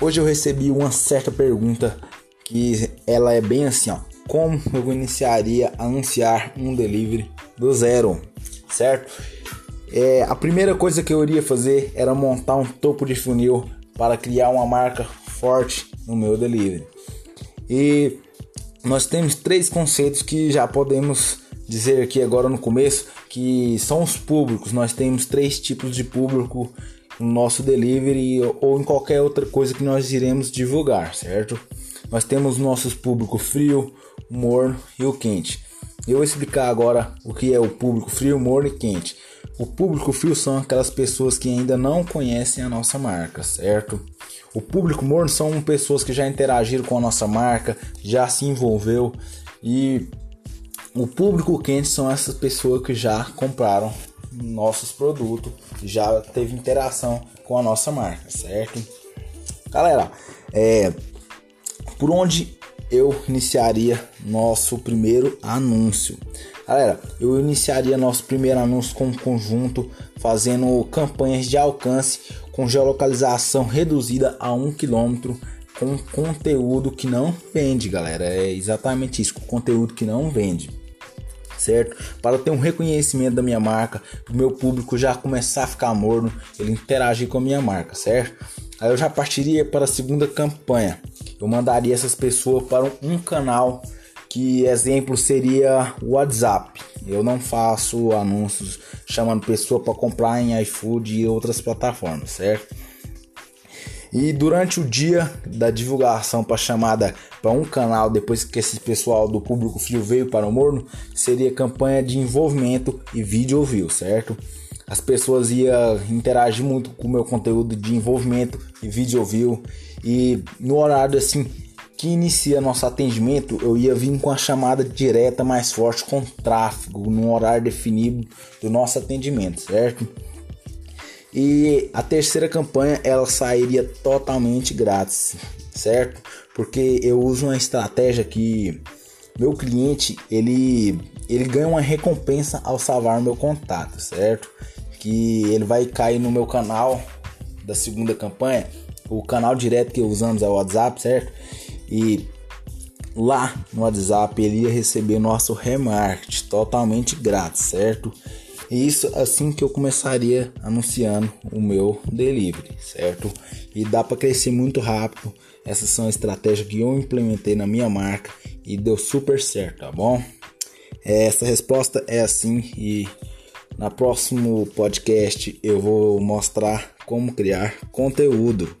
hoje eu recebi uma certa pergunta que ela é bem assim, ó. Como eu iniciaria a anunciar um delivery do zero, certo? É, a primeira coisa que eu iria fazer era montar um topo de funil para criar uma marca forte no meu delivery. E nós temos três conceitos que já podemos dizer aqui agora no começo que são os públicos. Nós temos três tipos de público no nosso delivery ou em qualquer outra coisa que nós iremos divulgar, certo? Nós temos nossos público frio, morno e o quente. Eu vou explicar agora o que é o público frio, morno e quente. O público frio são aquelas pessoas que ainda não conhecem a nossa marca, certo? O público morno são pessoas que já interagiram com a nossa marca, já se envolveu e o público quente são essas pessoas que já compraram nossos produtos, já teve interação com a nossa marca, certo? Galera, é, por onde eu iniciaria nosso primeiro anúncio? Galera, eu iniciaria nosso primeiro anúncio com um conjunto fazendo campanhas de alcance com geolocalização reduzida a 1 km com conteúdo que não vende, galera. É exatamente isso, conteúdo que não vende. Certo? Para ter um reconhecimento da minha marca, o meu público já começar a ficar morno, ele interagir com a minha marca, certo? Aí eu já partiria para a segunda campanha. Eu mandaria essas pessoas para um canal que exemplo seria o WhatsApp. Eu não faço anúncios chamando pessoa para comprar em iFood e outras plataformas, certo? E durante o dia da divulgação para chamada para um canal, depois que esse pessoal do público frio veio para o Morno, seria campanha de envolvimento e vídeo view, certo? As pessoas iam interagir muito com o meu conteúdo de envolvimento e vídeo view. E no horário assim que inicia nosso atendimento, eu ia vir com a chamada direta mais forte com tráfego, no horário definido do nosso atendimento, certo? E a terceira campanha ela sairia totalmente grátis, certo? Porque eu uso uma estratégia que meu cliente ele ele ganha uma recompensa ao salvar meu contato, certo? Que ele vai cair no meu canal da segunda campanha, o canal direto que usamos é o WhatsApp, certo? E lá no WhatsApp ele ia receber nosso remarketing totalmente grátis, certo? E isso assim que eu começaria anunciando o meu delivery, certo? E dá para crescer muito rápido. Essas são estratégias que eu implementei na minha marca e deu super certo, tá bom? Essa resposta é assim e na próximo podcast eu vou mostrar como criar conteúdo.